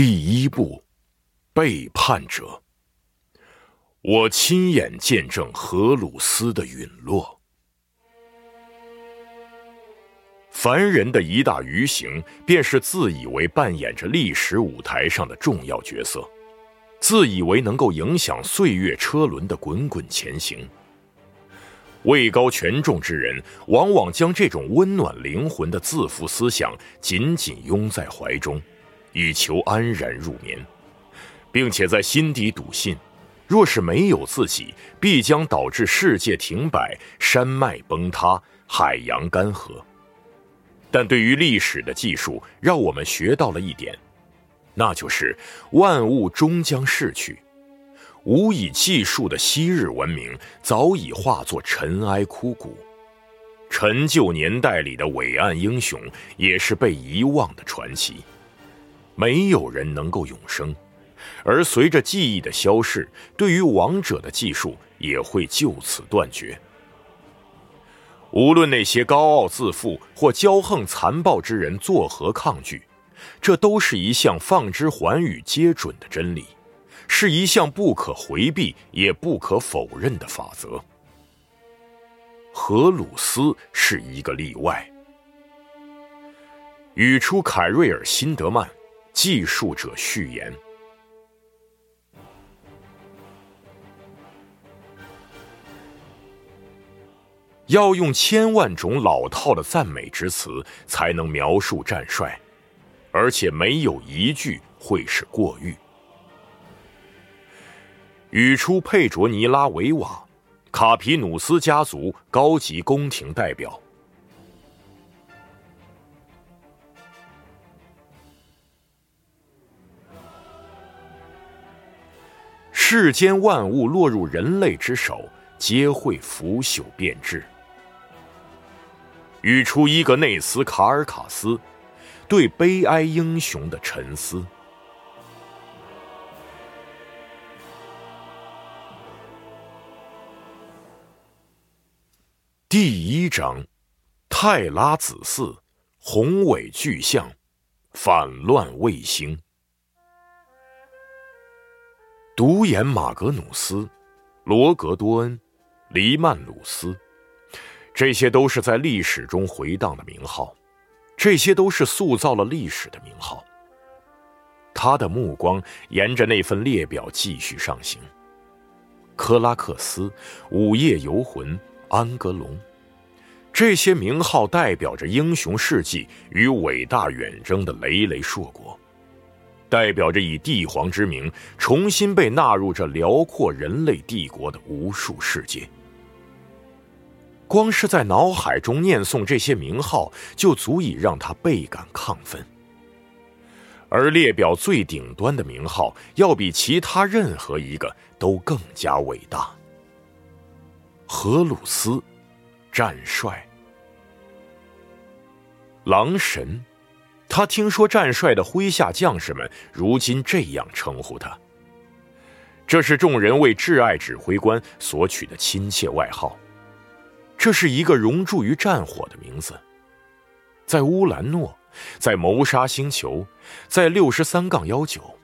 第一部，背叛者。我亲眼见证荷鲁斯的陨落。凡人的一大愚行，便是自以为扮演着历史舞台上的重要角色，自以为能够影响岁月车轮的滚滚前行。位高权重之人，往往将这种温暖灵魂的自负思想紧紧拥在怀中。以求安然入眠，并且在心底笃信，若是没有自己，必将导致世界停摆、山脉崩塌、海洋干涸。但对于历史的技术，让我们学到了一点，那就是万物终将逝去，无以计数的昔日文明早已化作尘埃枯骨，陈旧年代里的伟岸英雄也是被遗忘的传奇。没有人能够永生，而随着记忆的消逝，对于王者的技术也会就此断绝。无论那些高傲自负或骄横残暴之人作何抗拒，这都是一项放之寰宇皆准的真理，是一项不可回避也不可否认的法则。荷鲁斯是一个例外。语出凯瑞尔·辛德曼。记述者序言：要用千万种老套的赞美之词才能描述战帅，而且没有一句会是过誉。语出佩卓尼拉维瓦，卡皮努斯家族高级宫廷代表。世间万物落入人类之手，皆会腐朽变质。语出伊格内斯·卡尔卡斯对悲哀英雄的沉思。第一章：泰拉子嗣，宏伟巨象，反乱卫星。独眼马格努斯、罗格多恩、黎曼鲁斯，这些都是在历史中回荡的名号，这些都是塑造了历史的名号。他的目光沿着那份列表继续上行。克拉克斯、午夜游魂、安格隆，这些名号代表着英雄事迹与伟大远征的累累硕果。代表着以帝皇之名重新被纳入这辽阔人类帝国的无数世界。光是在脑海中念诵这些名号，就足以让他倍感亢奋。而列表最顶端的名号，要比其他任何一个都更加伟大。荷鲁斯，战帅，狼神。他听说战帅的麾下将士们如今这样称呼他，这是众人为挚爱指挥官所取的亲切外号。这是一个熔铸于战火的名字，在乌兰诺，在谋杀星球，在六十三杠幺九，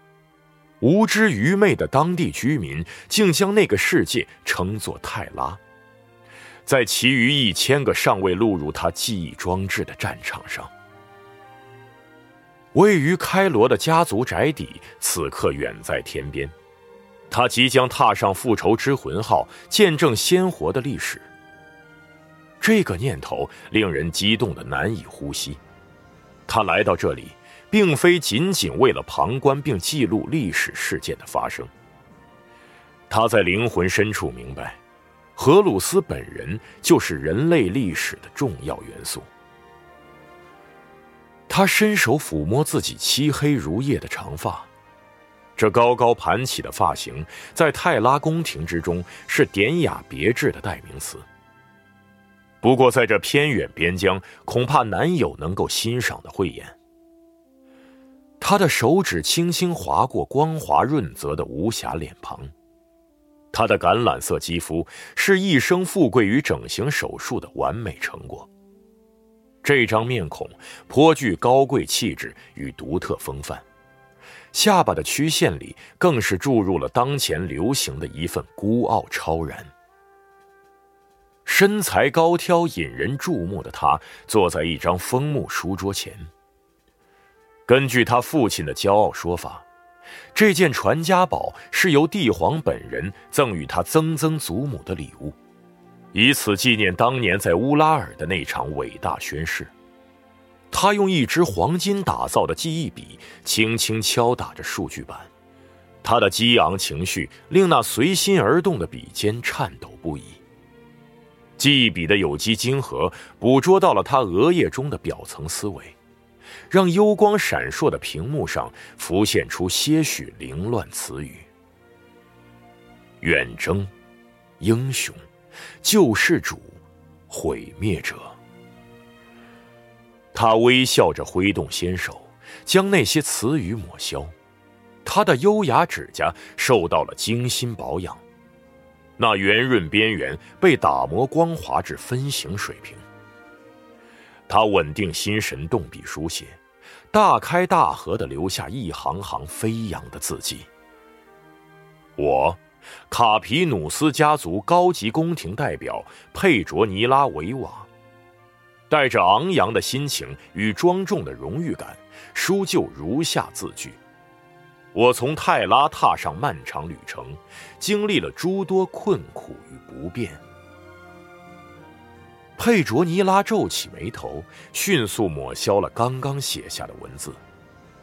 无知愚昧的当地居民竟将那个世界称作泰拉。在其余一千个尚未录入他记忆装置的战场上。位于开罗的家族宅邸，此刻远在天边。他即将踏上复仇之魂号，见证鲜活的历史。这个念头令人激动的难以呼吸。他来到这里，并非仅仅为了旁观并记录历史事件的发生。他在灵魂深处明白，荷鲁斯本人就是人类历史的重要元素。他伸手抚摸自己漆黑如夜的长发，这高高盘起的发型在泰拉宫廷之中是典雅别致的代名词。不过，在这偏远边疆，恐怕难有能够欣赏的慧眼。他的手指轻轻划过光滑润泽的无瑕脸庞，他的橄榄色肌肤是一生富贵于整形手术的完美成果。这张面孔颇具高贵气质与独特风范，下巴的曲线里更是注入了当前流行的一份孤傲超然。身材高挑、引人注目的他，坐在一张枫木书桌前。根据他父亲的骄傲说法，这件传家宝是由帝皇本人赠予他曾曾祖母的礼物，以此纪念当年在乌拉尔的那场伟大宣誓。他用一支黄金打造的记忆笔轻轻敲打着数据板，他的激昂情绪令那随心而动的笔尖颤抖不已。记忆笔的有机晶核捕捉到了他额叶中的表层思维，让幽光闪烁的屏幕上浮现出些许凌乱词语：远征、英雄、救世主、毁灭者。他微笑着挥动纤手，将那些词语抹消。他的优雅指甲受到了精心保养，那圆润边缘被打磨光滑至分形水平。他稳定心神，动笔书写，大开大合的留下一行行飞扬的字迹。我，卡皮努斯家族高级宫廷代表佩卓尼拉维瓦。带着昂扬的心情与庄重的荣誉感，书就如下字句：我从泰拉踏上漫长旅程，经历了诸多困苦与不便。佩卓尼拉皱起眉头，迅速抹消了刚刚写下的文字。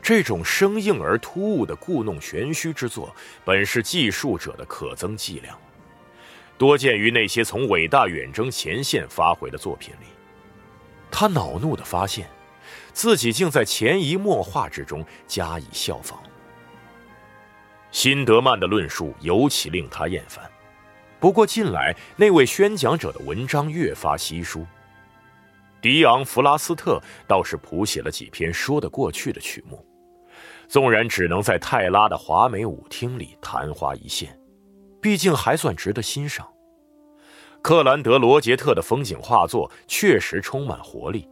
这种生硬而突兀的故弄玄虚之作，本是记述者的可增伎俩，多见于那些从伟大远征前线发回的作品里。他恼怒的发现，自己竟在潜移默化之中加以效仿。辛德曼的论述尤其令他厌烦，不过近来那位宣讲者的文章越发稀疏。迪昂·弗拉斯特倒是谱写了几篇说得过去的曲目，纵然只能在泰拉的华美舞厅里昙花一现，毕竟还算值得欣赏。克兰德·罗杰特的风景画作确实充满活力，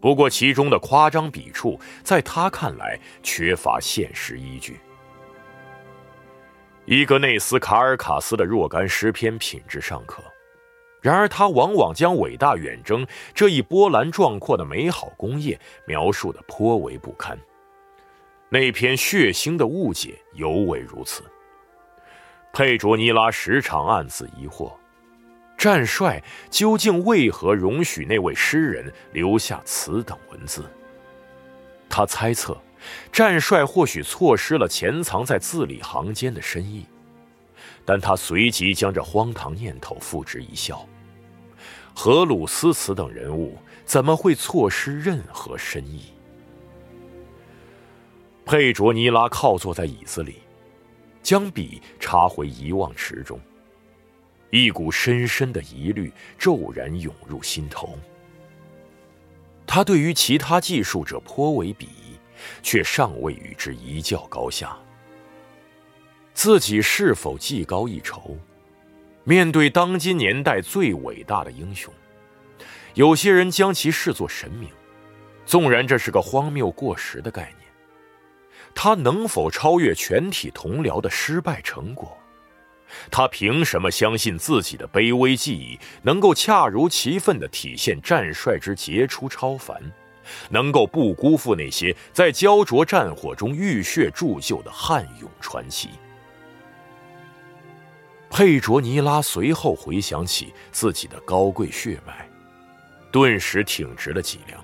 不过其中的夸张笔触在他看来缺乏现实依据。伊格内斯·卡尔卡斯的若干诗篇品质尚可，然而他往往将伟大远征这一波澜壮阔的美好工业描述的颇为不堪。那篇血腥的误解尤为如此。佩卓尼拉时常暗自疑惑。战帅究竟为何容许那位诗人留下此等文字？他猜测，战帅或许错失了潜藏在字里行间的深意，但他随即将这荒唐念头付之一笑。荷鲁斯此等人物怎么会错失任何深意？佩卓尼拉靠坐在椅子里，将笔插回遗忘池中。一股深深的疑虑骤然涌入心头。他对于其他技术者颇为鄙夷，却尚未与之一较高下。自己是否技高一筹？面对当今年代最伟大的英雄，有些人将其视作神明，纵然这是个荒谬过时的概念。他能否超越全体同僚的失败成果？他凭什么相信自己的卑微技艺能够恰如其分地体现战帅之杰出超凡，能够不辜负那些在焦灼战火中浴血铸就的悍勇传奇？佩卓尼拉随后回想起自己的高贵血脉，顿时挺直了脊梁。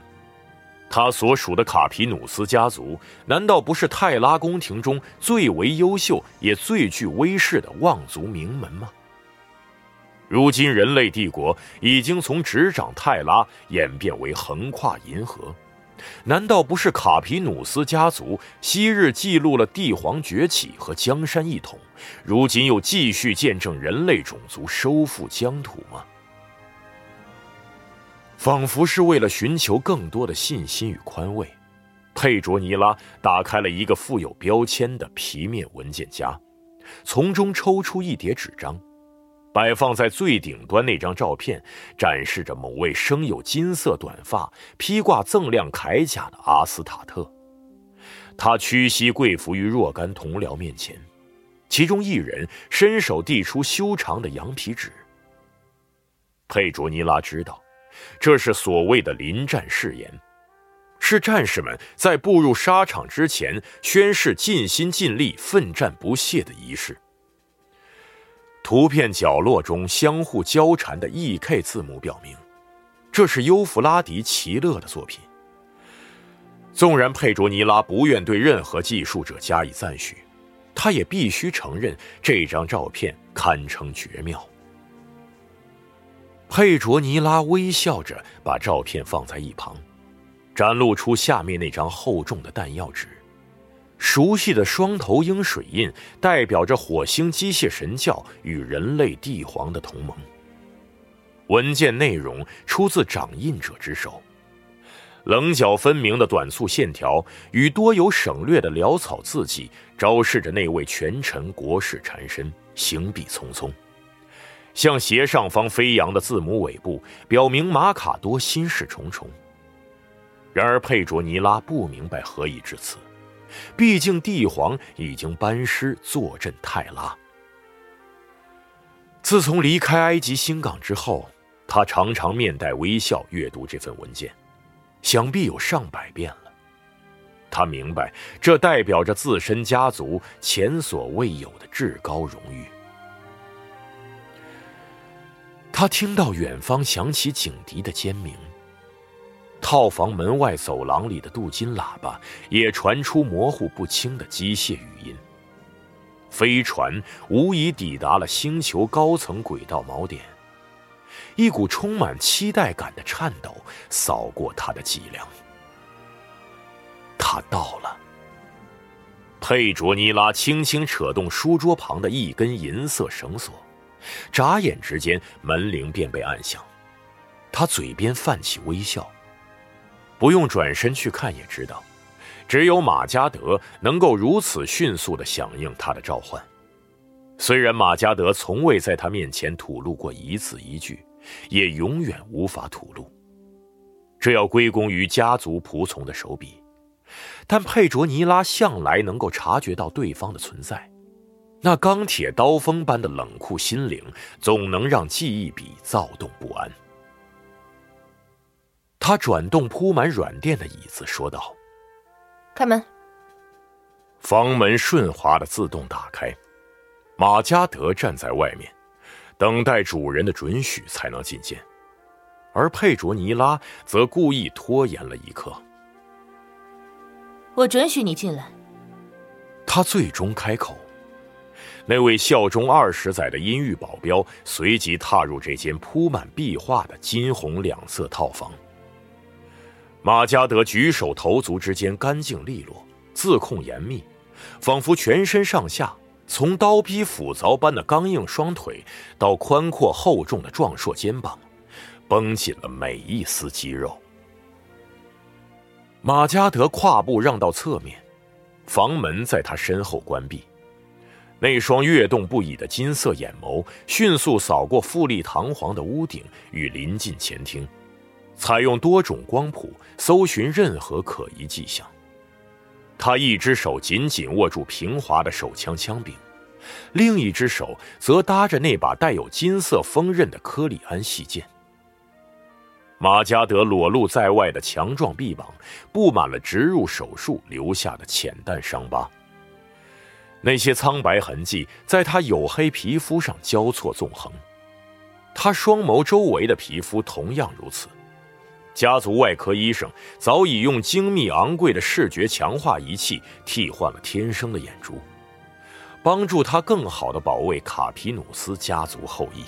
他所属的卡皮努斯家族，难道不是泰拉宫廷中最为优秀也最具威势的望族名门吗？如今人类帝国已经从执掌泰拉演变为横跨银河，难道不是卡皮努斯家族昔日记录了帝皇崛起和江山一统，如今又继续见证人类种族收复疆土吗？仿佛是为了寻求更多的信心与宽慰，佩卓尼拉打开了一个附有标签的皮面文件夹，从中抽出一叠纸张，摆放在最顶端。那张照片展示着某位生有金色短发、披挂锃亮铠甲的阿斯塔特，他屈膝跪伏于若干同僚面前，其中一人伸手递出修长的羊皮纸。佩卓尼拉知道，这是所谓的临战誓言，是战士们在步入沙场之前宣誓尽心尽力、奋战不懈的仪式。图片角落中相互交缠的 E.K 字母表明，这是优弗拉迪·奇勒的作品。纵然佩卓尼拉不愿对任何技术者加以赞许，他也必须承认这张照片堪称绝妙。佩卓尼拉微笑着把照片放在一旁，展露出下面那张厚重的弹药纸。熟悉的双头鹰水印代表着火星机械神教与人类帝皇的同盟。文件内容出自掌印者之手，棱角分明的短促线条与多有省略的潦草字迹，昭示着那位权臣国事缠身，行笔匆匆。向斜上方飞扬的字母尾部，表明马卡多心事重重。然而佩卓尼拉不明白何以至此，毕竟帝皇已经班师坐镇泰拉。自从离开埃及新港之后，他常常面带微笑阅读这份文件，想必有上百遍了。他明白，这代表着自身家族前所未有的至高荣誉。他听到远方响起警笛的尖鸣，套房门外走廊里的镀金喇叭也传出模糊不清的机械语音。飞船无疑抵达了星球高层轨道锚点，一股充满期待感的颤抖扫过他的脊梁。他到了。佩卓尼拉轻轻扯动书桌旁的一根银色绳索。眨眼之间，门铃便被按响。他嘴边泛起微笑，不用转身去看也知道，只有马加德能够如此迅速的响应他的召唤。虽然马加德从未在他面前吐露过一字一句，也永远无法吐露，这要归功于家族仆从的手笔。但佩卓尼拉向来能够察觉到对方的存在。那钢铁刀锋般的冷酷心灵，总能让记忆笔躁动不安。他转动铺满软垫的椅子，说道：“开门。”房门顺滑的自动打开，马加德站在外面，等待主人的准许才能进见，而佩卓尼拉则故意拖延了一刻。我准许你进来。他最终开口。那位效忠二十载的阴郁保镖随即踏入这间铺满壁画的金红两色套房。马加德举手投足之间干净利落，自控严密，仿佛全身上下从刀劈斧凿般的刚硬双腿到宽阔厚重的壮硕肩膀，绷紧了每一丝肌肉。马加德跨步让到侧面，房门在他身后关闭。那双跃动不已的金色眼眸迅速扫过富丽堂皇的屋顶与临近前厅，采用多种光谱搜寻任何可疑迹象。他一只手紧紧握住平滑的手枪枪柄，另一只手则搭着那把带有金色锋刃的科里安细剑。马加德裸露在外的强壮臂膀布满了植入手术留下的浅淡伤疤。那些苍白痕迹在他黝黑皮肤上交错纵横，他双眸周围的皮肤同样如此。家族外科医生早已用精密昂贵的视觉强化仪器替换了天生的眼珠，帮助他更好的保卫卡皮努斯家族后裔。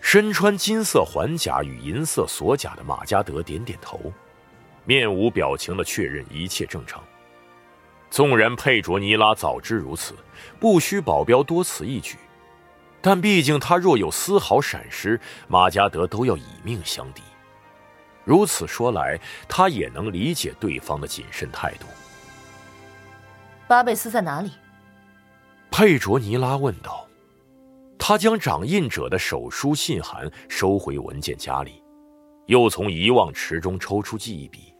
身穿金色环甲与银色锁甲的马加德点点头，面无表情的确认一切正常。纵然佩卓尼拉早知如此，不需保镖多此一举，但毕竟他若有丝毫闪失，马加德都要以命相抵。如此说来，他也能理解对方的谨慎态度。巴贝斯在哪里？佩卓尼拉问道。他将掌印者的手书信函收回文件夹里，又从遗忘池中抽出记忆笔。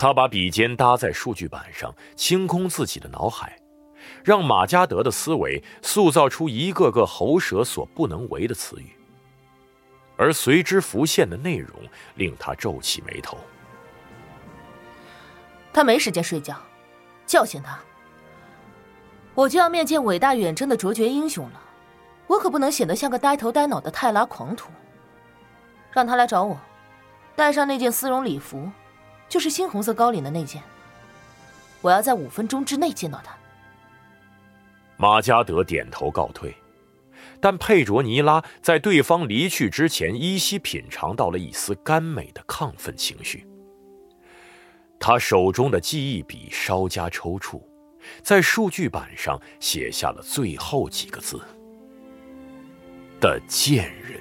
他把笔尖搭在数据板上，清空自己的脑海，让马加德的思维塑造出一个个喉舌所不能为的词语。而随之浮现的内容令他皱起眉头。他没时间睡觉，叫醒他。我就要面见伟大远征的卓绝英雄了，我可不能显得像个呆头呆脑的泰拉狂徒。让他来找我，带上那件丝绒礼服。就是猩红色高领的那件。我要在五分钟之内见到他。马加德点头告退，但佩卓尼拉在对方离去之前，依稀品尝到了一丝甘美的亢奋情绪。他手中的记忆笔稍加抽搐，在数据板上写下了最后几个字：“的贱人。”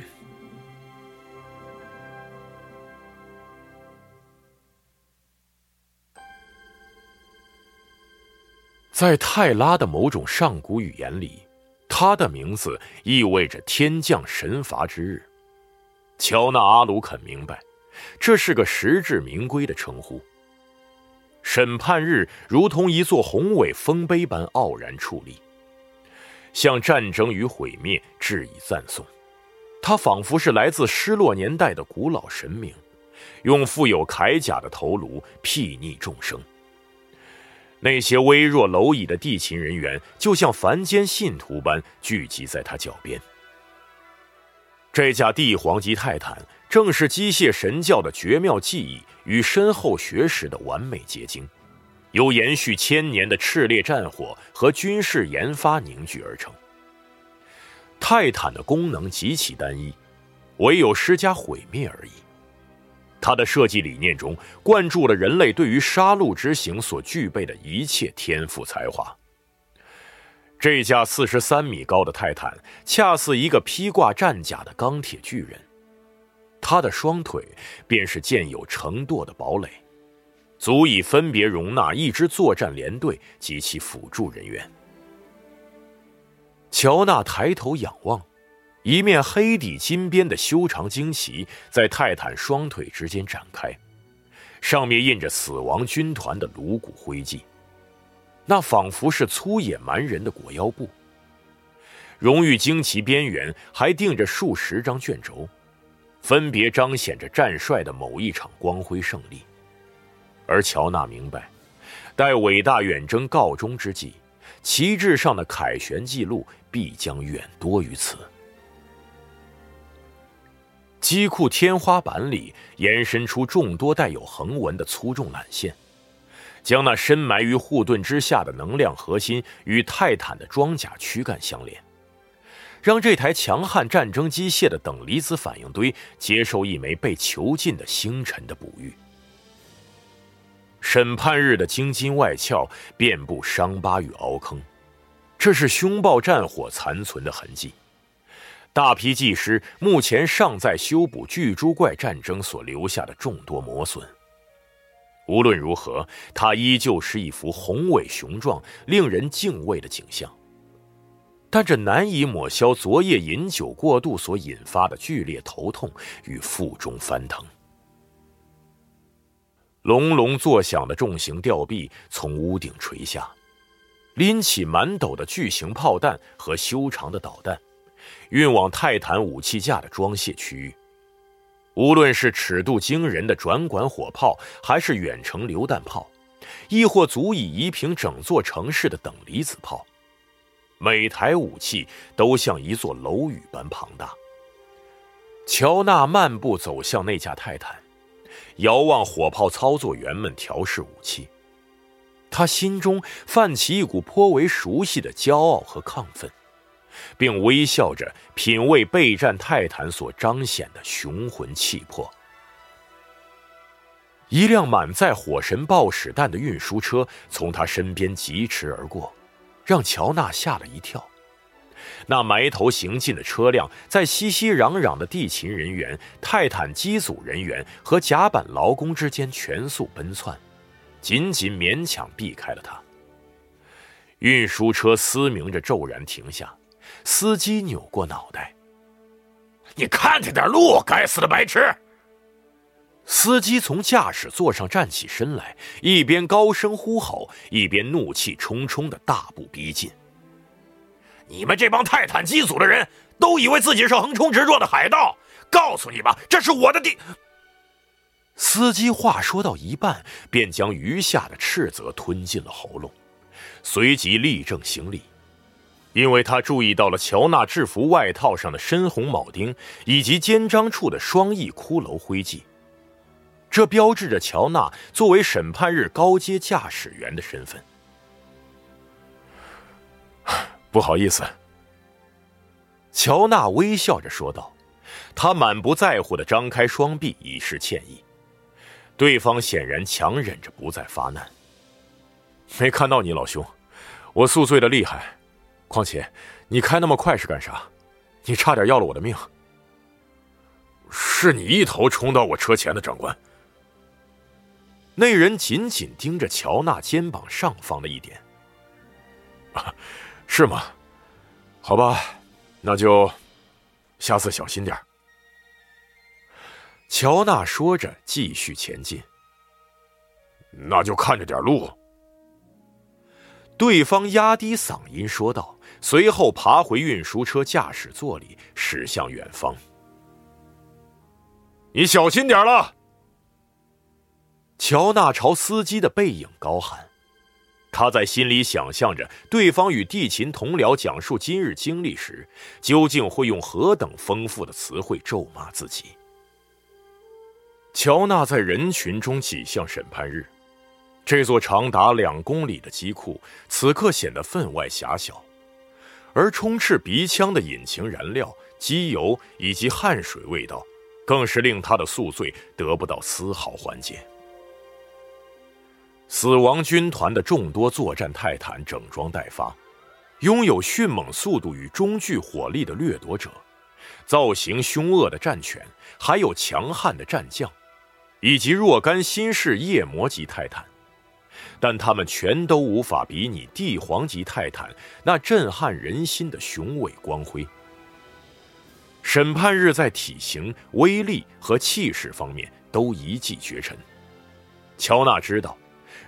在泰拉的某种上古语言里，他的名字意味着天降神罚之日。乔纳阿鲁肯明白，这是个实至名归的称呼。审判日如同一座宏伟丰碑般傲然矗立，向战争与毁灭致以赞颂。他仿佛是来自失落年代的古老神明，用富有铠甲的头颅睥睨众生。那些微弱蝼蚁的地勤人员，就像凡间信徒般聚集在他脚边。这架帝皇级泰坦，正是机械神教的绝妙技艺与深厚学识的完美结晶，由延续千年的炽烈战火和军事研发凝聚而成。泰坦的功能极其单一，唯有施加毁灭而已。他的设计理念中灌注了人类对于杀戮之行所具备的一切天赋才华。这架四十三米高的泰坦，恰似一个披挂战甲的钢铁巨人。他的双腿便是建有成垛的堡垒，足以分别容纳一支作战连队及其辅助人员。乔纳抬头仰望。一面黑底金边的修长旌旗在泰坦双腿之间展开，上面印着死亡军团的颅骨灰迹，那仿佛是粗野蛮人的裹腰布。荣誉旌旗边缘还钉着数十张卷轴，分别彰显着战帅的某一场光辉胜利。而乔纳明白，待伟大远征告终之际，旗帜上的凯旋记录必将远多于此。机库天花板里延伸出众多带有横纹的粗重缆线，将那深埋于护盾之下的能量核心与泰坦的装甲躯干相连，让这台强悍战争机械的等离子反应堆接受一枚被囚禁的星辰的哺育。审判日的晶晶外壳遍布伤疤与凹坑，这是凶暴战火残存的痕迹。大批技师目前尚在修补巨猪怪战争所留下的众多磨损。无论如何，它依旧是一幅宏伟雄壮、令人敬畏的景象。但这难以抹消昨夜饮酒过度所引发的剧烈头痛与腹中翻腾。隆隆作响的重型吊臂从屋顶垂下，拎起满斗的巨型炮弹和修长的导弹。运往泰坦武器架的装卸区域，无论是尺度惊人的转管火炮，还是远程榴弹炮，亦或足以夷平整座城市的等离子炮，每台武器都像一座楼宇般庞大。乔纳漫步走向那架泰坦，遥望火炮操作员们调试武器，他心中泛起一股颇为熟悉的骄傲和亢奋。并微笑着品味备战泰坦所彰显的雄浑气魄。一辆满载火神爆矢弹的运输车从他身边疾驰而过，让乔纳吓了一跳。那埋头行进的车辆在熙熙攘攘的地勤人员、泰坦机组人员和甲板劳工之间全速奔窜，仅仅勉强避开了他。运输车嘶鸣着骤然停下。司机扭过脑袋：“你看着点路，该死的白痴！”司机从驾驶座上站起身来，一边高声呼吼，一边怒气冲冲的大步逼近。你们这帮泰坦机组的人都以为自己是横冲直撞的海盗，告诉你吧，这是我的地。司机话说到一半，便将余下的斥责吞进了喉咙，随即立正行礼，因为他注意到了乔纳制服外套上的深红铆钉以及肩章处的双翼骷髅徽记，这标志着乔纳作为审判日高阶驾驶员的身份。不好意思，乔纳微笑着说道，他满不在乎的张开双臂以示歉意。对方显然强忍着不再发难。没看到你老兄，我宿醉的厉害。况且，你开那么快是干啥？你差点要了我的命。是你一头冲到我车前的，长官。那人紧紧盯着乔纳肩膀上方的一点。啊，是吗？好吧，那就下次小心点乔纳说着，继续前进。那就看着点路。对方压低嗓音说道，随后爬回运输车驾驶座里，驶向远方。你小心点了。乔纳朝司机的背影高喊，他在心里想象着对方与地勤同僚讲述今日经历时，究竟会用何等丰富的词汇咒骂自己。乔纳在人群中挤向审判日，这座长达两公里的机库此刻显得分外狭小，而充斥鼻腔的引擎燃料、机油以及汗水味道，更是令他的宿醉得不到丝毫缓解。死亡军团的众多作战泰坦整装待发，拥有迅猛速度与中距火力的掠夺者，造型凶恶的战犬，还有强悍的战将。以及若干新式夜魔级泰坦，但他们全都无法比拟帝皇级泰坦那震撼人心的雄伟光辉。审判日在体型、威力和气势方面都一骑绝尘。乔纳知道，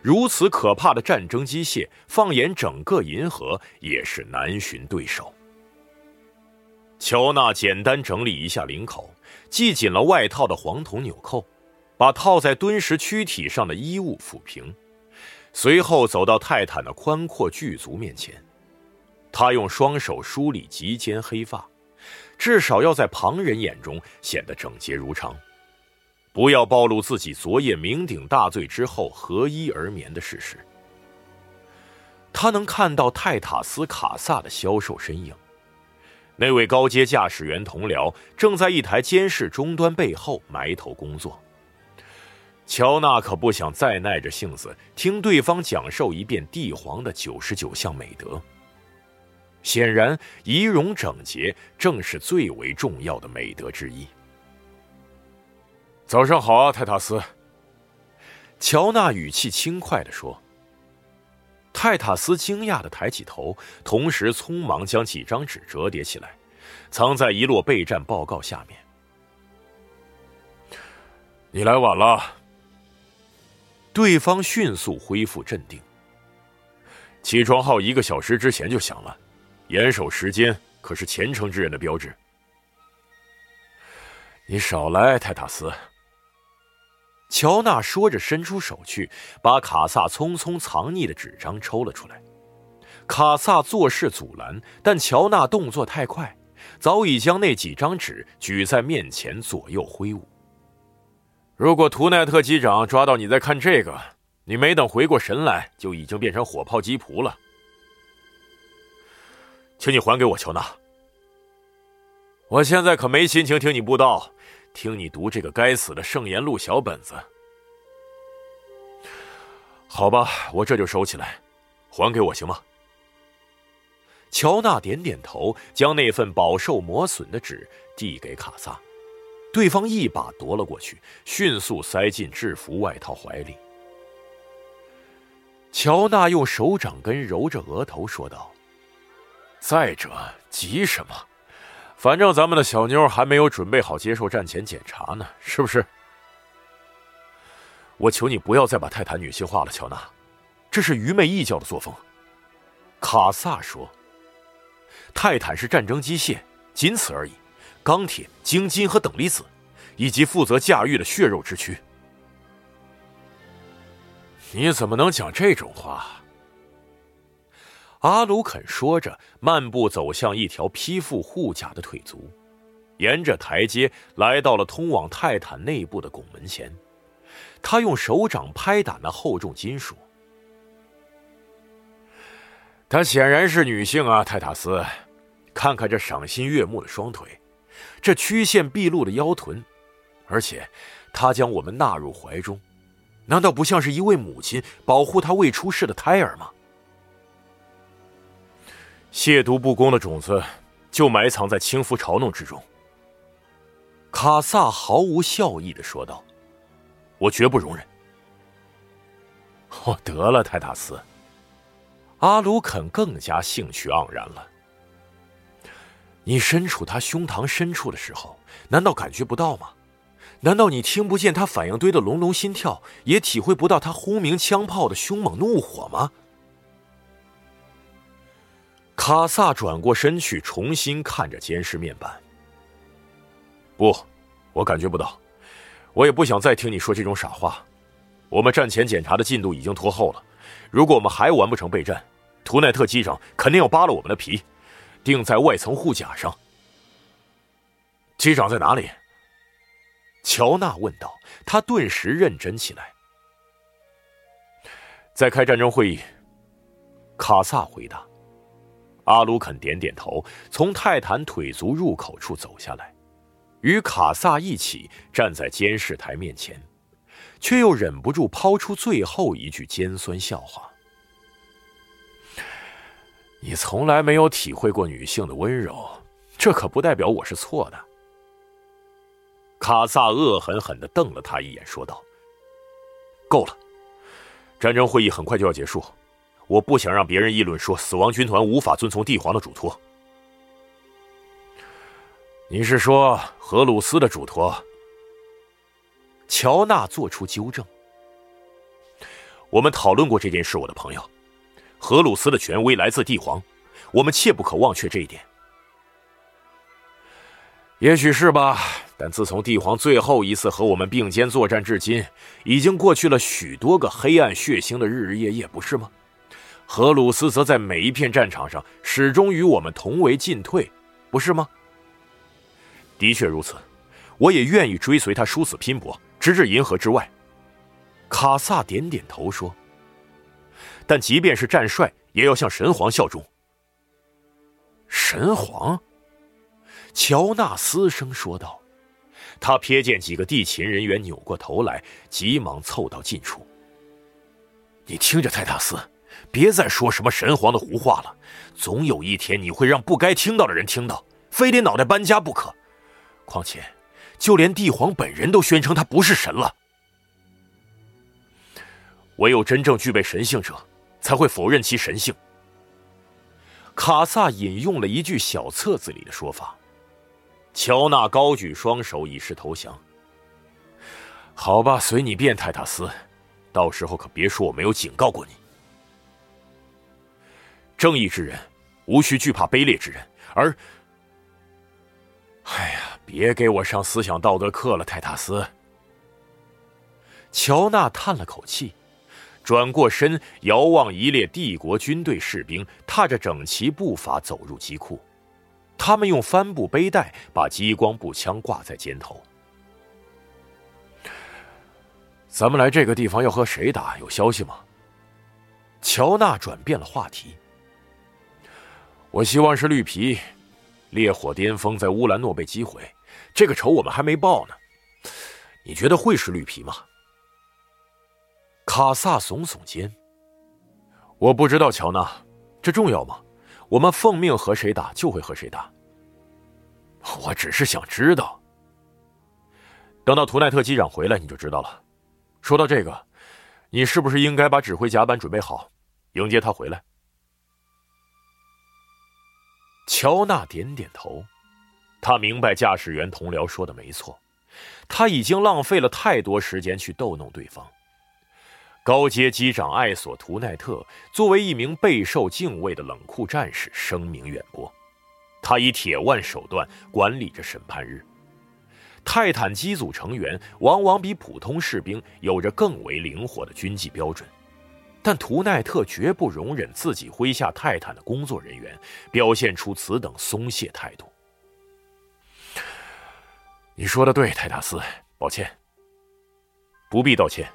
如此可怕的战争机械，放眼整个银河也是难寻对手。乔纳简单整理一下领口，系紧了外套的黄铜纽扣。把套在敦实躯体上的衣物抚平，随后走到泰坦的宽阔巨足面前。他用双手梳理及肩黑发，至少要在旁人眼中显得整洁如常，不要暴露自己昨夜酩酊大醉之后合衣而眠的事实。他能看到泰塔斯卡萨的消瘦身影，那位高阶驾驶员同僚正在一台监视终端背后埋头工作。乔纳可不想再耐着性子听对方讲授一遍帝皇的九十九项美德。显然，仪容整洁正是最为重要的美德之一。早上好啊，泰塔斯。乔纳语气轻快地说。泰塔斯惊讶地抬起头，同时匆忙将几张纸折叠起来，藏在一摞备战报告下面。你来晚了。对方迅速恢复镇定。起床号一个小时之前就响了，严守时间可是虔诚之人的标志。你少来，泰塔斯。乔纳说着，伸出手去，把卡萨匆匆藏匿的纸张抽了出来。卡萨做事阻拦，但乔纳动作太快，早已将那几张纸举在面前，左右挥舞。如果图奈特机长抓到你在看这个，你没等回过神来，就已经变成火炮鸡仆了。请你还给我，乔纳。我现在可没心情听你布道，听你读这个该死的圣言录小本子。好吧，我这就收起来，还给我行吗？乔纳点点头，将那份饱受磨损的纸递给卡萨。对方一把夺了过去，迅速塞进制服外套怀里。乔纳用手掌根揉着额头，说道：“再者，急什么？反正咱们的小妞还没有准备好接受战前检查呢，是不是？”我求你不要再把泰坦女性化了，乔纳，这是愚昧异教的作风。卡萨说：“泰坦是战争机械，仅此而已。钢铁、晶金和等离子，以及负责驾驭的血肉之躯。”你怎么能讲这种话？阿鲁肯说着，漫步走向一条披覆护甲的腿足，沿着台阶来到了通往泰坦内部的拱门前。他用手掌拍打那厚重金属。她显然是女性啊，泰塔斯，看看这赏心悦目的双腿，这曲线毕露的腰臀，而且她将我们纳入怀中。难道不像是一位母亲保护她未出世的胎儿吗？亵渎不公的种子就埋藏在轻浮嘲弄之中。卡萨毫无笑意的说道：“我绝不容忍。”哦，得了，泰塔斯。阿鲁肯更加兴趣盎然了。你身处他胸膛深处的时候，难道感觉不到吗？难道你听不见他反应堆的隆隆心跳，也体会不到他轰鸣枪炮的凶猛怒火吗？卡萨转过身去，重新看着监视面板。不，我感觉不到，我也不想再听你说这种傻话。我们战前检查的进度已经拖后了，如果我们还完不成备战，图奈特机长肯定要扒了我们的皮，钉在外层护甲上。机长在哪里？乔纳问道，他顿时认真起来。在开战争会议，卡萨回答。阿鲁肯点点头，从泰坦腿足入口处走下来，与卡萨一起站在监视台面前，却又忍不住抛出最后一句尖酸笑话：“你从来没有体会过女性的温柔，这可不代表我是错的。”卡萨恶狠狠的瞪了他一眼，说道：“够了，战争会议很快就要结束，我不想让别人议论说死亡军团无法遵从帝皇的嘱托。你是说荷鲁斯的嘱托？”乔纳做出纠正：“我们讨论过这件事，我的朋友，荷鲁斯的权威来自帝皇，我们切不可忘却这一点。也许是吧。”但自从帝皇最后一次和我们并肩作战至今，已经过去了许多个黑暗血腥的日日夜夜，不是吗？荷鲁斯则在每一片战场上始终与我们同为进退，不是吗？的确如此，我也愿意追随他殊死拼搏，直至银河之外。卡萨点点头说：“但即便是战帅，也要向神皇效忠。”神皇，乔纳斯声说道。他瞥见几个地勤人员扭过头来，急忙凑到近处。你听着，泰塔斯，别再说什么神皇的胡话了。总有一天，你会让不该听到的人听到，非得脑袋搬家不可。况且，就连帝皇本人都宣称他不是神了。唯有真正具备神性者，才会否认其神性。卡萨引用了一句小册子里的说法。乔纳高举双手以示投降。好吧，随你便，泰塔斯。到时候可别说我没有警告过你。正义之人无需惧怕卑劣之人，而……哎呀，别给我上思想道德课了，泰塔斯。乔纳叹了口气，转过身，遥望一列帝国军队士兵踏着整齐步伐走入机库。他们用帆布背带把激光步枪挂在肩头。咱们来这个地方要和谁打？有消息吗？乔纳转变了话题。我希望是绿皮。烈火巅峰在乌兰诺被击毁，这个仇我们还没报呢。你觉得会是绿皮吗？卡萨耸耸肩。我不知道，乔纳，这重要吗？我们奉命和谁打，就会和谁打。我只是想知道。等到图奈特机长回来，你就知道了。说到这个，你是不是应该把指挥甲板准备好，迎接他回来？乔纳点点头，他明白驾驶员同僚说的没错，他已经浪费了太多时间去逗弄对方，高阶机长艾索图奈特作为一名备受敬畏的冷酷战士，声名远播。他以铁腕手段管理着审判日。泰坦机组成员往往比普通士兵有着更为灵活的军纪标准，但图奈特绝不容忍自己麾下泰坦的工作人员表现出此等松懈态度。你说的对，泰塔斯，抱歉。不必道歉。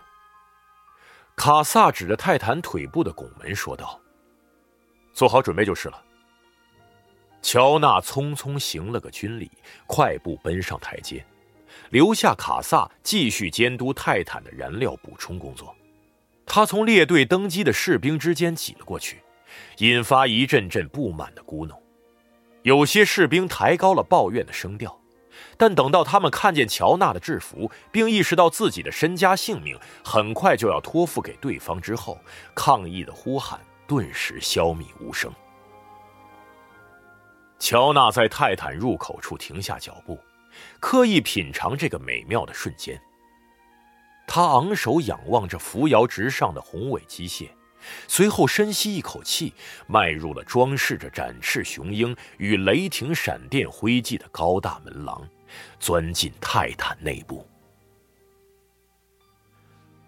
卡萨指着泰坦腿部的拱门说道：“做好准备就是了。”乔纳匆匆行了个军礼，快步奔上台阶，留下卡萨继续监督泰坦的燃料补充工作。他从列队登机的士兵之间挤了过去，引发一阵阵不满的咕哝。有些士兵抬高了抱怨的声调。但等到他们看见乔纳的制服，并意识到自己的身家性命很快就要托付给对方之后，抗议的呼喊顿时消弭无声。乔纳在泰坦入口处停下脚步，刻意品尝这个美妙的瞬间。他昂首仰望着扶摇直上的宏伟机械，随后深吸一口气，迈入了装饰着展翅雄鹰与雷霆闪电辉迹的高大门廊。钻进泰坦内部，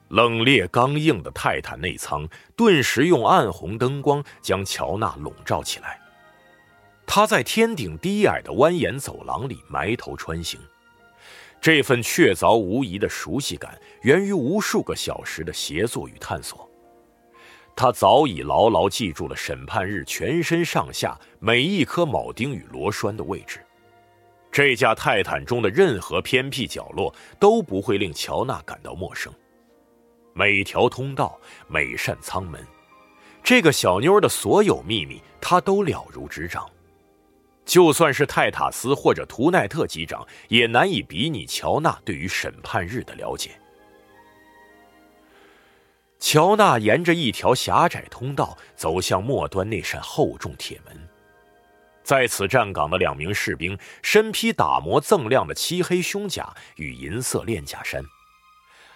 冷冽刚硬的泰坦内舱顿时用暗红灯光将乔纳笼罩起来。他在天顶低矮的蜿蜒走廊里埋头穿行，这份确凿无疑的熟悉感源于无数个小时的协作与探索。他早已牢牢记住了审判日全身上下每一颗铆钉与螺栓的位置。这架泰坦中的任何偏僻角落都不会令乔纳感到陌生。每条通道，每扇舱门，这个小妞的所有秘密，他都了如指掌。就算是泰塔斯或者图奈特机长，也难以比拟乔纳对于审判日的了解。乔纳沿着一条狭窄通道走向末端那扇厚重铁门。在此站岗的两名士兵身披打磨锃亮的漆黑胸甲与银色链甲衫，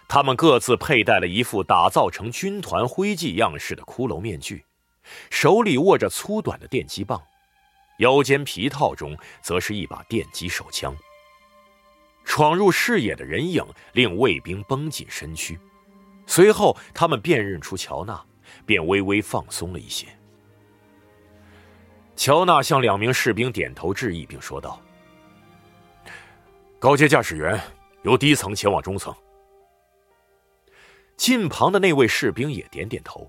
他们各自佩戴了一副打造成军团徽记样式的骷髅面具，手里握着粗短的电击棒，腰间皮套中则是一把电击手枪。闯入视野的人影令卫兵绷紧身躯，随后他们辨认出乔纳，便微微放松了一些。乔纳向两名士兵点头致意，并说道：“高阶驾驶员由低层前往中层。”近旁的那位士兵也点点头，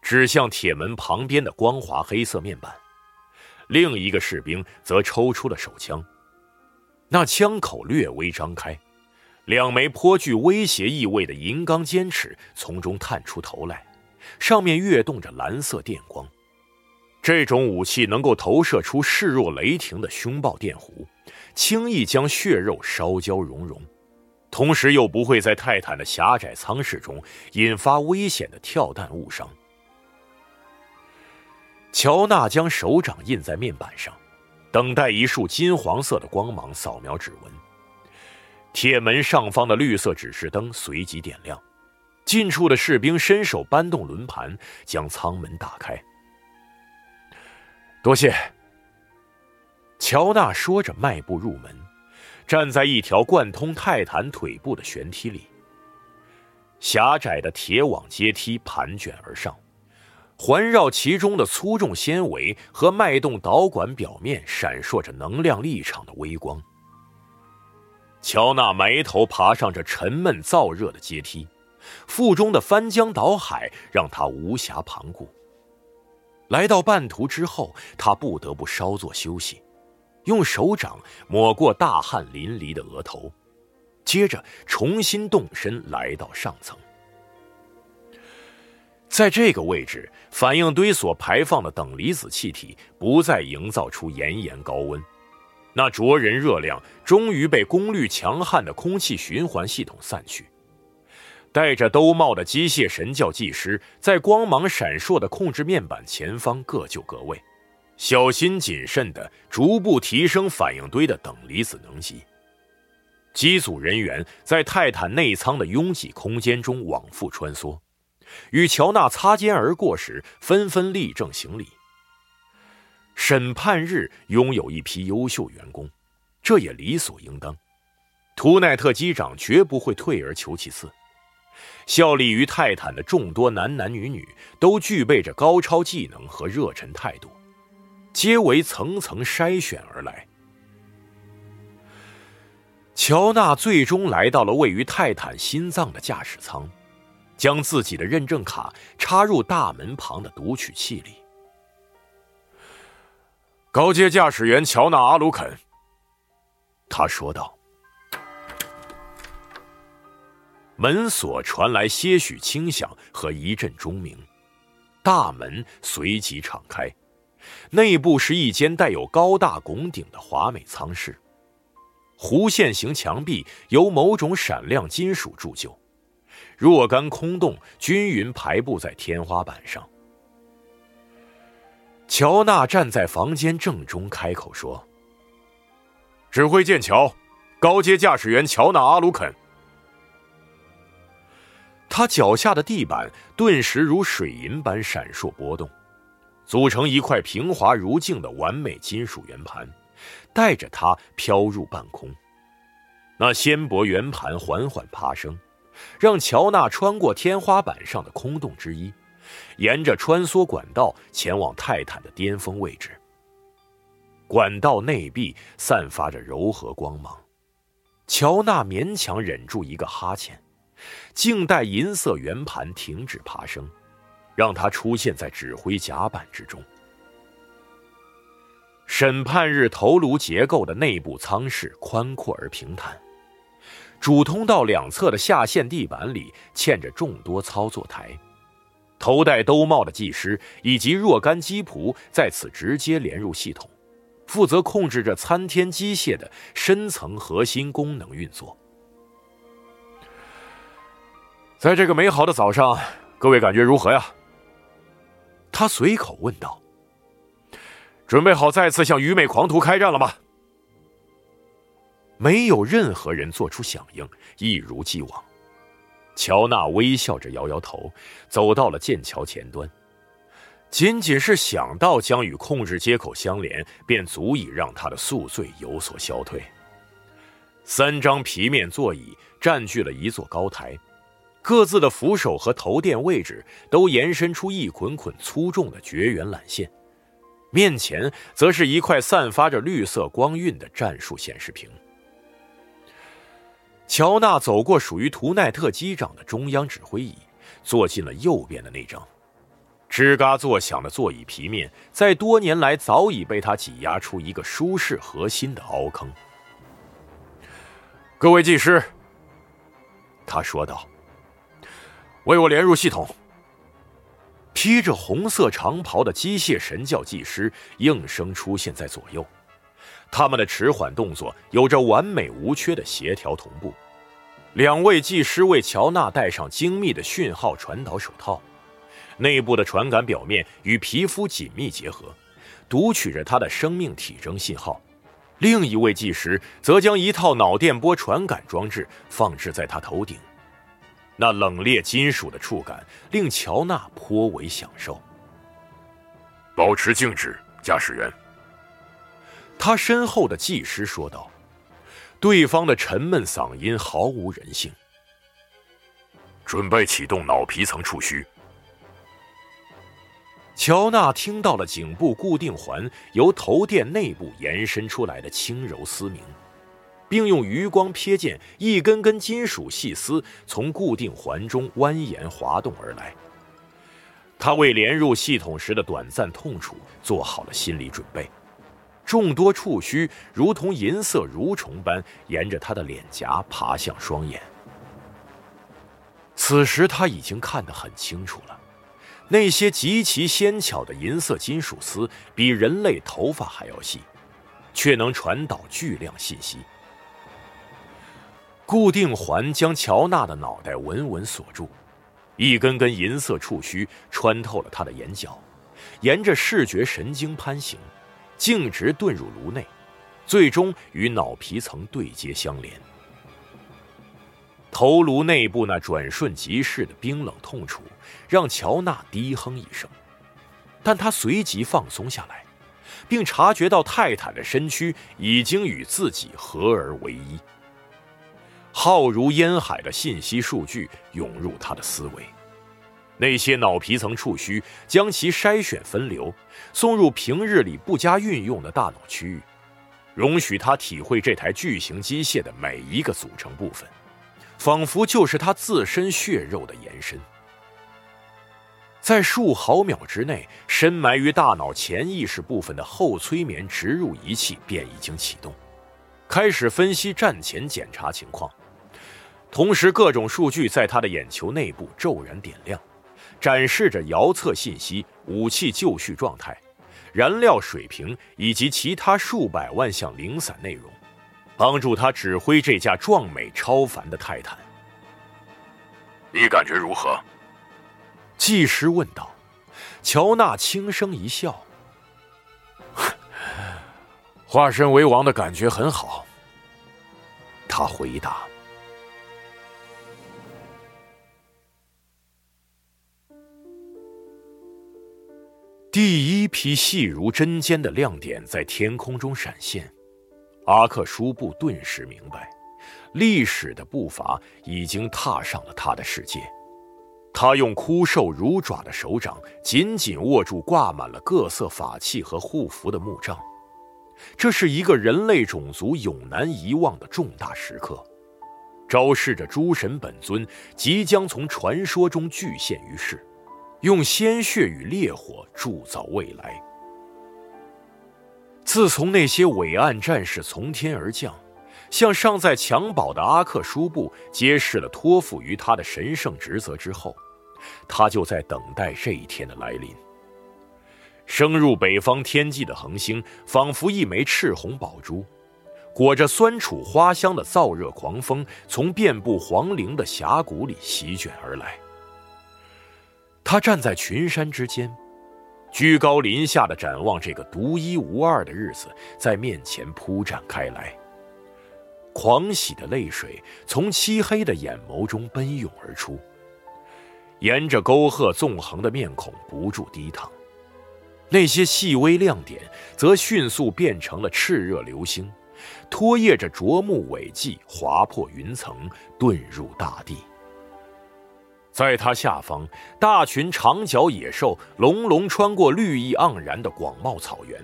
指向铁门旁边的光滑黑色面板。另一个士兵则抽出了手枪，那枪口略微张开，两枚颇具威胁意味的银钢尖齿从中探出头来，上面跃动着蓝色电光。这种武器能够投射出势若雷霆的凶暴电弧，轻易将血肉烧焦熔融，同时又不会在泰坦的狭窄舱室中引发危险的跳弹误伤。乔纳将手掌印在面板上，等待一束金黄色的光芒扫描指纹。铁门上方的绿色指示灯随即点亮，近处的士兵伸手搬动轮盘，将舱门打开。多谢。乔纳说着，迈步入门，站在一条贯通泰坦腿部的悬梯里。狭窄的铁网阶梯盘卷而上，环绕其中的粗重纤维和脉动导管表面闪烁着能量力场的微光。乔纳埋头爬上这沉闷燥热的阶梯，腹中的翻江倒海让他无暇旁顾。来到半途之后，他不得不稍作休息，用手掌抹过大汗淋漓的额头，接着重新动身来到上层。在这个位置，反应堆所排放的等离子气体不再营造出炎炎高温，那灼人热量终于被功率强悍的空气循环系统散去。戴着兜帽的机械神教技师在光芒闪烁的控制面板前方各就各位，小心谨慎地逐步提升反应堆的等离子能级。机组人员在泰坦内舱的拥挤空间中往复穿梭，与乔纳擦肩而过时，纷纷立正行礼。审判日拥有一批优秀员工，这也理所应当。图奈特机长绝不会退而求其次。效力于泰坦的众多男男女女都具备着高超技能和热忱态度，皆为层层筛选而来。乔纳最终来到了位于泰坦心脏的驾驶舱，将自己的认证卡插入大门旁的读取器里。高阶驾驶员乔纳·阿鲁肯，他说道。门锁传来些许轻响和一阵钟鸣，大门随即敞开，内部是一间带有高大拱顶的华美舱室，弧线形墙壁由某种闪亮金属铸就，若干空洞均匀排布在天花板上。乔纳站在房间正中，开口说：“指挥剑桥，高阶驾驶员乔纳·阿鲁肯。”他脚下的地板顿时如水银般闪烁波动，组成一块平滑如镜的完美金属圆盘，带着他飘入半空。那纤薄圆盘缓缓爬升，让乔纳穿过天花板上的空洞之一，沿着穿梭管道前往泰坦的巅峰位置。管道内壁散发着柔和光芒，乔纳勉强忍住一个哈欠。静待银色圆盘停止爬升，让它出现在指挥甲板之中。审判日头颅结构的内部舱室宽阔而平坦，主通道两侧的下线地板里嵌着众多操作台，头戴兜帽的技师以及若干机仆在此直接连入系统，负责控制着参天机械的深层核心功能运作。在这个美好的早上，各位感觉如何呀？他随口问道。准备好再次向愚昧狂徒开战了吗？没有任何人做出响应，一如既往。乔纳微笑着摇摇头，走到了剑桥前端。仅仅是想到将与控制接口相连，便足以让他的宿醉有所消退。三张皮面座椅占据了一座高台。各自的扶手和头垫位置都延伸出一捆捆粗重的绝缘缆线，面前则是一块散发着绿色光晕的战术显示屏。乔纳走过属于图奈特机长的中央指挥椅，坐进了右边的那张。吱嘎作响的座椅皮面，在多年来早已被他挤压出一个舒适核心的凹坑。各位技师，他说道。为我连入系统。披着红色长袍的机械神教技师应声出现在左右，他们的迟缓动作有着完美无缺的协调同步。两位技师为乔纳戴上精密的讯号传导手套，内部的传感表面与皮肤紧密结合，读取着他的生命体征信号。另一位技师则将一套脑电波传感装置放置在他头顶。那冷冽金属的触感令乔纳颇为享受。保持静止，驾驶员。他身后的技师说道。对方的沉闷嗓音毫无人性。准备启动脑皮层触须。乔纳听到了颈部固定环由头垫内部延伸出来的轻柔嘶鸣。并用余光瞥见一根根金属细丝从固定环中蜿蜒滑动而来。他为连入系统时的短暂痛楚做好了心理准备。众多触须如同银色蠕虫般沿着他的脸颊爬向双眼。此时他已经看得很清楚了，那些极其纤巧的银色金属丝比人类头发还要细，却能传导巨量信息。固定环将乔纳的脑袋稳稳锁住，一根根银色触须穿透了他的眼角，沿着视觉神经攀行，径直遁入颅内，最终与脑皮层对接相连。头颅内部那转瞬即逝的冰冷痛楚，让乔纳低哼一声，但他随即放松下来，并察觉到泰坦的身躯已经与自己合而为一。浩如烟海的信息数据涌入他的思维，那些脑皮层触须将其筛选分流，送入平日里不加运用的大脑区域，容许他体会这台巨型机械的每一个组成部分。仿佛就是他自身血肉的延伸。在数毫秒之内，深埋于大脑潜意识部分的后催眠植入仪器便已经启动，开始分析战前检查情况。同时，各种数据在他的眼球内部骤然点亮，展示着遥测信息、武器就绪状态、燃料水平以及其他数百万项零散内容。帮助他指挥这架壮美超凡的泰坦。你感觉如何？技师问道。乔纳轻声一笑：“ 化身为王的感觉很好。”他回答。第一批细如针尖的亮点在天空中闪现。阿克舒布顿时明白，历史的步伐已经踏上了他的世界。他用枯瘦如爪的手掌紧紧握住挂满了各色法器和护符的木杖。这是一个人类种族永难遗忘的重大时刻，昭示着诸神本尊即将从传说中具现于世，用鲜血与烈火铸造未来。自从那些伟岸战士从天而降，向尚在襁褓的阿克舒布揭示了托付于他的神圣职责之后，他就在等待这一天的来临。升入北方天际的恒星，仿佛一枚赤红宝珠，裹着酸楚花香的燥热狂风，从遍布黄陵的峡谷里席卷而来。他站在群山之间。居高临下的展望这个独一无二的日子，在面前铺展开来。狂喜的泪水从漆黑的眼眸中奔涌而出，沿着沟壑纵横的面孔不住低淌。那些细微亮点则迅速变成了炽热流星，拖曳着灼目尾迹，划破云层，遁入大地。在它下方，大群长角野兽隆隆穿过绿意盎然的广袤草原，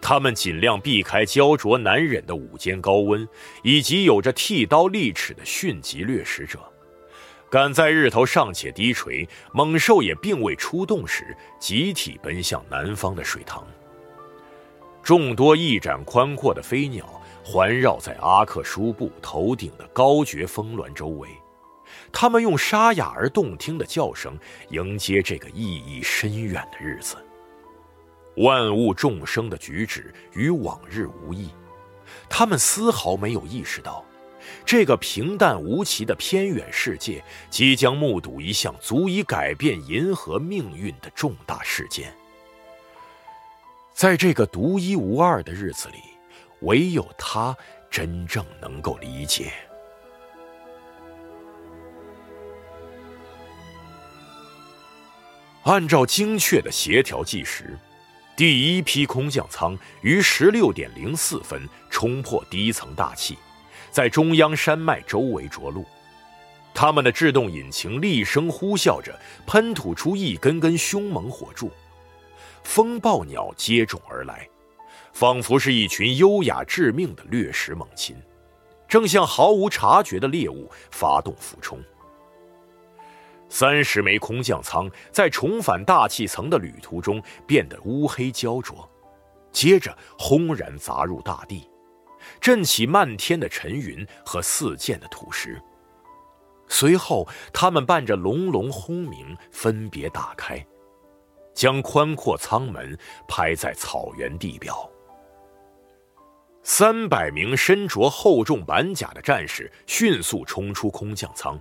它们尽量避开焦灼难忍的午间高温，以及有着剃刀利齿的迅疾掠食者。赶在日头尚且低垂，猛兽也并未出动时，集体奔向南方的水塘。众多翼展宽阔的飞鸟环绕在阿克舒布头顶的高绝峰峦周围。他们用沙哑而动听的叫声迎接这个意义深远的日子。万物众生的举止与往日无异，他们丝毫没有意识到，这个平淡无奇的偏远世界即将目睹一项足以改变银河命运的重大事件。在这个独一无二的日子里，唯有他真正能够理解。按照精确的协调计时，第一批空降舱于十六点零四分冲破第一层大气，在中央山脉周围着陆。他们的制动引擎厉声呼啸着，喷吐出一根根凶猛火柱。风暴鸟接踵而来，仿佛是一群优雅致命的掠食猛禽，正向毫无察觉的猎物发动俯冲。三十枚空降舱在重返大气层的旅途中变得乌黑焦灼，接着轰然砸入大地，震起漫天的尘云和四溅的土石。随后，他们伴着隆隆轰鸣分别打开，将宽阔舱门拍在草原地表。三百名身着厚重板甲的战士迅速冲出空降舱。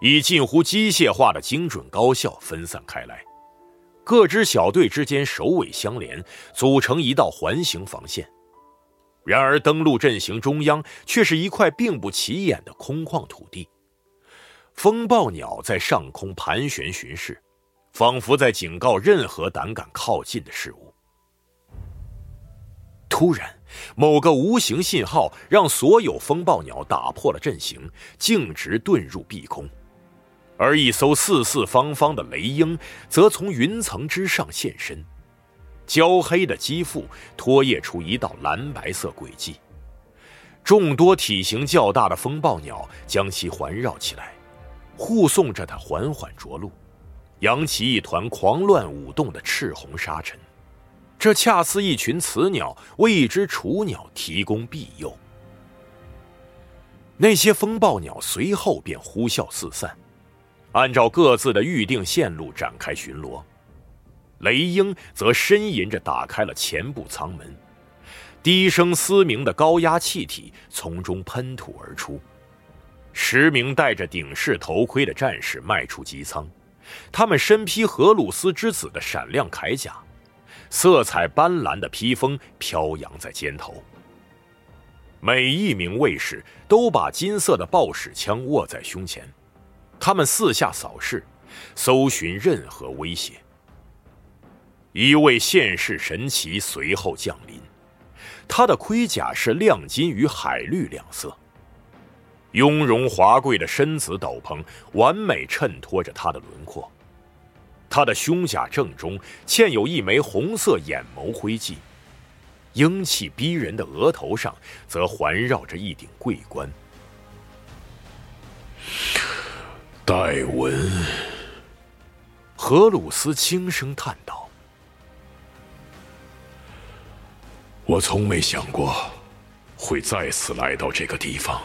以近乎机械化的精准高效分散开来，各支小队之间首尾相连，组成一道环形防线。然而，登陆阵型中央却是一块并不起眼的空旷土地，风暴鸟在上空盘旋巡视，仿佛在警告任何胆敢靠近的事物。突然，某个无形信号让所有风暴鸟打破了阵型，径直遁入碧空，而一艘四四方方的雷鹰则从云层之上现身，焦黑的肌肤拖曳出一道蓝白色轨迹。众多体型较大的风暴鸟将其环绕起来。护送着它缓缓着陆，扬起一团狂乱舞动的赤红沙尘，这恰似一群雌鸟为一只雏鸟提供庇佑。那些风暴鸟随后便呼啸四散，按照各自的预定线路展开巡逻。雷鹰则呻吟着打开了前部舱门，低声嘶鸣的高压气体从中喷吐而出。十名戴着顶式头盔的战士迈出机舱，他们身披荷鲁斯之子的闪亮铠甲，色彩斑斓的披风飘扬在肩头。每一名卫士都把金色的爆矢枪握在胸前，他们四下扫视，搜寻任何威胁。一位现世神奇随后降临，他的盔甲是亮金与海绿两色。雍容华贵的身子斗篷完美衬托着他的轮廓，他的胸甲正中嵌有一枚红色眼眸徽记，英气逼人的额头上则环绕着一顶桂冠。戴文，荷鲁斯轻声叹道：“我从没想过会再次来到这个地方。”